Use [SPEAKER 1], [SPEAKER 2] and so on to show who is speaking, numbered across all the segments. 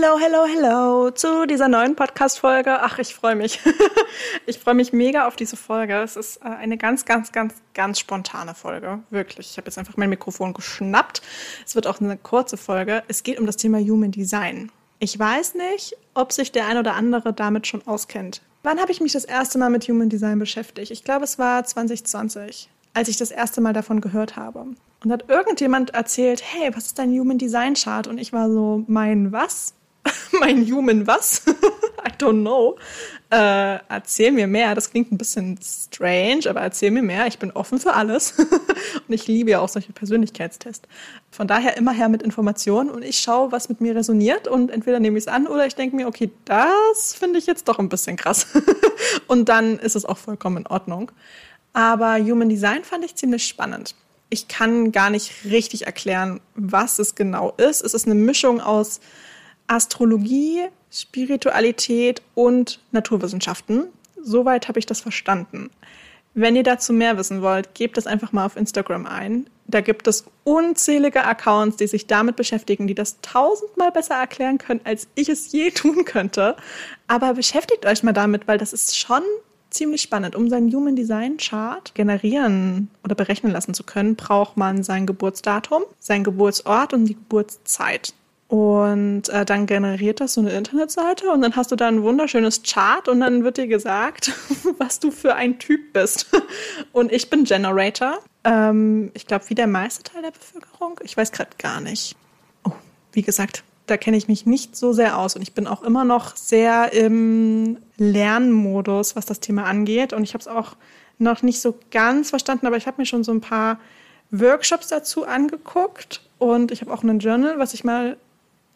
[SPEAKER 1] Hello, hello, hello zu dieser neuen Podcast-Folge. Ach, ich freue mich. ich freue mich mega auf diese Folge. Es ist äh, eine ganz, ganz, ganz, ganz spontane Folge. Wirklich. Ich habe jetzt einfach mein Mikrofon geschnappt. Es wird auch eine kurze Folge. Es geht um das Thema Human Design. Ich weiß nicht, ob sich der ein oder andere damit schon auskennt. Wann habe ich mich das erste Mal mit Human Design beschäftigt? Ich glaube, es war 2020, als ich das erste Mal davon gehört habe. Und hat irgendjemand erzählt, hey, was ist dein Human Design Chart? Und ich war so, mein was? mein Human was? I don't know. Äh, erzähl mir mehr. Das klingt ein bisschen strange, aber erzähl mir mehr. Ich bin offen für alles. und ich liebe ja auch solche Persönlichkeitstests. Von daher immer her mit Informationen und ich schaue, was mit mir resoniert und entweder nehme ich es an oder ich denke mir, okay, das finde ich jetzt doch ein bisschen krass. und dann ist es auch vollkommen in Ordnung. Aber Human Design fand ich ziemlich spannend. Ich kann gar nicht richtig erklären, was es genau ist. Es ist eine Mischung aus Astrologie, Spiritualität und Naturwissenschaften. Soweit habe ich das verstanden. Wenn ihr dazu mehr wissen wollt, gebt es einfach mal auf Instagram ein. Da gibt es unzählige Accounts, die sich damit beschäftigen, die das tausendmal besser erklären können, als ich es je tun könnte. Aber beschäftigt euch mal damit, weil das ist schon ziemlich spannend. Um seinen Human Design Chart generieren oder berechnen lassen zu können, braucht man sein Geburtsdatum, sein Geburtsort und die Geburtszeit. Und äh, dann generiert das so eine Internetseite und dann hast du da ein wunderschönes Chart und dann wird dir gesagt, was du für ein Typ bist. Und ich bin Generator. Ähm, ich glaube, wie der meiste Teil der Bevölkerung. Ich weiß gerade gar nicht. Oh, wie gesagt, da kenne ich mich nicht so sehr aus und ich bin auch immer noch sehr im Lernmodus, was das Thema angeht. Und ich habe es auch noch nicht so ganz verstanden, aber ich habe mir schon so ein paar Workshops dazu angeguckt und ich habe auch ein Journal, was ich mal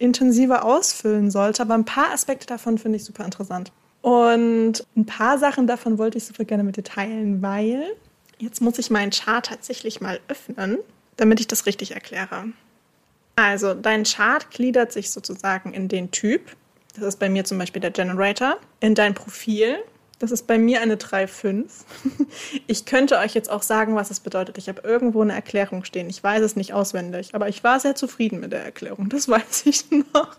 [SPEAKER 1] intensiver ausfüllen sollte. Aber ein paar Aspekte davon finde ich super interessant. Und ein paar Sachen davon wollte ich super gerne mit dir teilen, weil jetzt muss ich meinen Chart tatsächlich mal öffnen, damit ich das richtig erkläre. Also, dein Chart gliedert sich sozusagen in den Typ. Das ist bei mir zum Beispiel der Generator. In dein Profil. Das ist bei mir eine 3,5. Ich könnte euch jetzt auch sagen, was es bedeutet. Ich habe irgendwo eine Erklärung stehen. Ich weiß es nicht auswendig, aber ich war sehr zufrieden mit der Erklärung. Das weiß ich noch.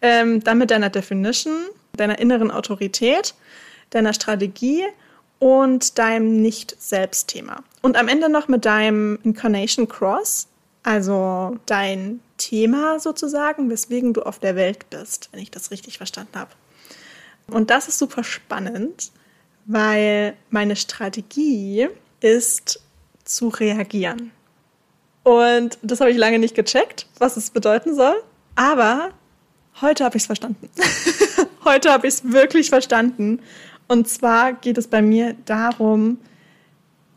[SPEAKER 1] Ähm, dann mit deiner Definition, deiner inneren Autorität, deiner Strategie und deinem Nicht-Selbst-Thema. Und am Ende noch mit deinem Incarnation Cross, also dein Thema sozusagen, weswegen du auf der Welt bist, wenn ich das richtig verstanden habe. Und das ist super spannend, weil meine Strategie ist zu reagieren. Und das habe ich lange nicht gecheckt, was es bedeuten soll. Aber heute habe ich es verstanden. heute habe ich es wirklich verstanden. Und zwar geht es bei mir darum,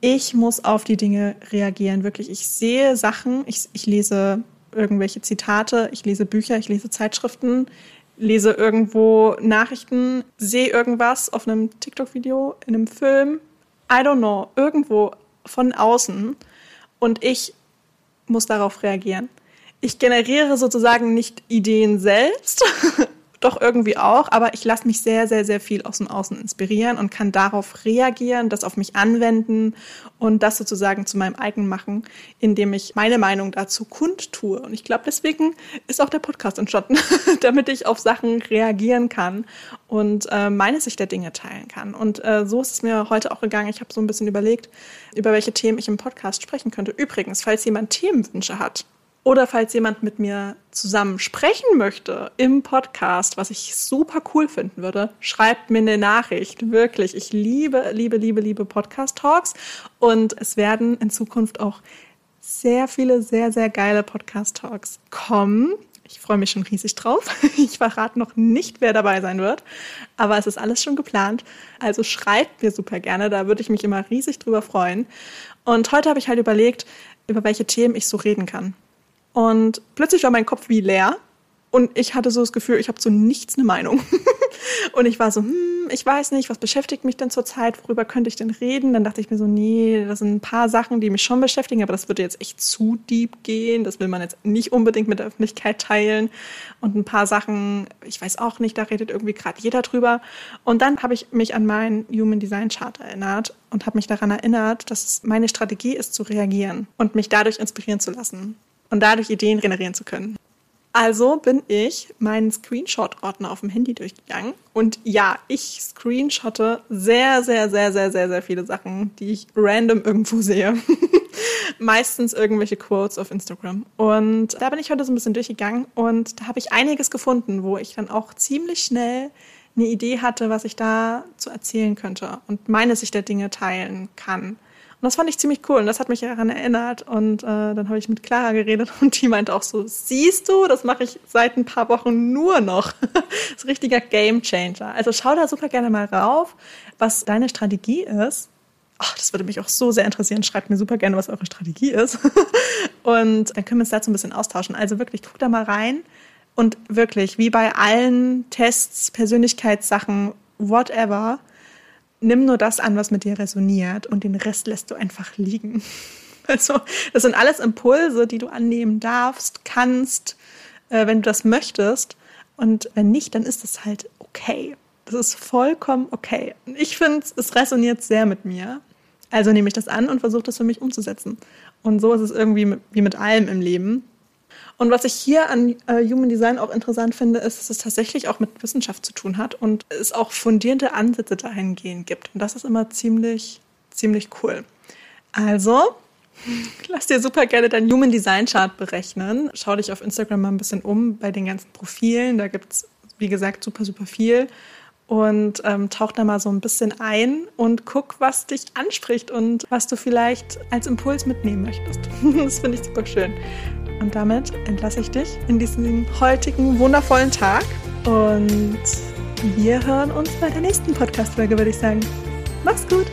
[SPEAKER 1] ich muss auf die Dinge reagieren. Wirklich, ich sehe Sachen, ich, ich lese irgendwelche Zitate, ich lese Bücher, ich lese Zeitschriften, lese irgendwo Nachrichten, sehe irgendwas auf einem TikTok-Video, in einem Film, I don't know, irgendwo von außen und ich muss darauf reagieren. Ich generiere sozusagen nicht Ideen selbst, doch irgendwie auch, aber ich lasse mich sehr, sehr, sehr viel aus dem Außen inspirieren und kann darauf reagieren, das auf mich anwenden und das sozusagen zu meinem eigenen machen, indem ich meine Meinung dazu kundtue. Und ich glaube, deswegen ist auch der Podcast entstanden, damit ich auf Sachen reagieren kann und äh, meine Sicht der Dinge teilen kann. Und äh, so ist es mir heute auch gegangen. Ich habe so ein bisschen überlegt, über welche Themen ich im Podcast sprechen könnte. Übrigens, falls jemand Themenwünsche hat, oder falls jemand mit mir zusammen sprechen möchte im Podcast, was ich super cool finden würde, schreibt mir eine Nachricht. Wirklich. Ich liebe, liebe, liebe, liebe Podcast-Talks. Und es werden in Zukunft auch sehr viele, sehr, sehr geile Podcast-Talks kommen. Ich freue mich schon riesig drauf. Ich verrate noch nicht, wer dabei sein wird, aber es ist alles schon geplant. Also schreibt mir super gerne, da würde ich mich immer riesig drüber freuen. Und heute habe ich halt überlegt, über welche Themen ich so reden kann. Und plötzlich war mein Kopf wie leer und ich hatte so das Gefühl, ich habe zu nichts eine Meinung. und ich war so, hm, ich weiß nicht, was beschäftigt mich denn zurzeit, worüber könnte ich denn reden? Dann dachte ich mir so, nee, das sind ein paar Sachen, die mich schon beschäftigen, aber das würde jetzt echt zu deep gehen. Das will man jetzt nicht unbedingt mit der Öffentlichkeit teilen. Und ein paar Sachen, ich weiß auch nicht, da redet irgendwie gerade jeder drüber. Und dann habe ich mich an meinen Human Design Chart erinnert und habe mich daran erinnert, dass es meine Strategie ist, zu reagieren und mich dadurch inspirieren zu lassen und dadurch Ideen generieren zu können. Also bin ich meinen Screenshot-Ordner auf dem Handy durchgegangen. Und ja, ich screenshotte sehr, sehr, sehr, sehr, sehr, sehr viele Sachen, die ich random irgendwo sehe. Meistens irgendwelche Quotes auf Instagram. Und da bin ich heute so ein bisschen durchgegangen und da habe ich einiges gefunden, wo ich dann auch ziemlich schnell eine Idee hatte, was ich da zu erzählen könnte und meine Sicht der Dinge teilen kann. Und das fand ich ziemlich cool und das hat mich daran erinnert. Und äh, dann habe ich mit Clara geredet und die meinte auch so, siehst du, das mache ich seit ein paar Wochen nur noch. das ist ein richtiger Game Changer. Also schau da super gerne mal rauf, was deine Strategie ist. Ach, das würde mich auch so sehr interessieren. Schreibt mir super gerne, was eure Strategie ist. und dann können wir uns dazu ein bisschen austauschen. Also wirklich, guck da mal rein. Und wirklich, wie bei allen Tests, Persönlichkeitssachen, whatever, nimm nur das an, was mit dir resoniert und den Rest lässt du einfach liegen. Also, das sind alles Impulse, die du annehmen darfst, kannst, äh, wenn du das möchtest. Und wenn nicht, dann ist das halt okay. Das ist vollkommen okay. Ich finde, es resoniert sehr mit mir. Also nehme ich das an und versuche das für mich umzusetzen. Und so ist es irgendwie wie mit allem im Leben. Und was ich hier an äh, Human Design auch interessant finde, ist, dass es tatsächlich auch mit Wissenschaft zu tun hat und es auch fundierte Ansätze dahingehend gibt. Und das ist immer ziemlich, ziemlich cool. Also, lass dir super gerne dein Human Design Chart berechnen. Schau dich auf Instagram mal ein bisschen um bei den ganzen Profilen. Da gibt es, wie gesagt, super, super viel. Und ähm, tauch da mal so ein bisschen ein und guck, was dich anspricht und was du vielleicht als Impuls mitnehmen möchtest. das finde ich super schön. Und damit entlasse ich dich in diesen heutigen wundervollen Tag. Und wir hören uns bei der nächsten Podcast-Folge, würde ich sagen. Mach's gut!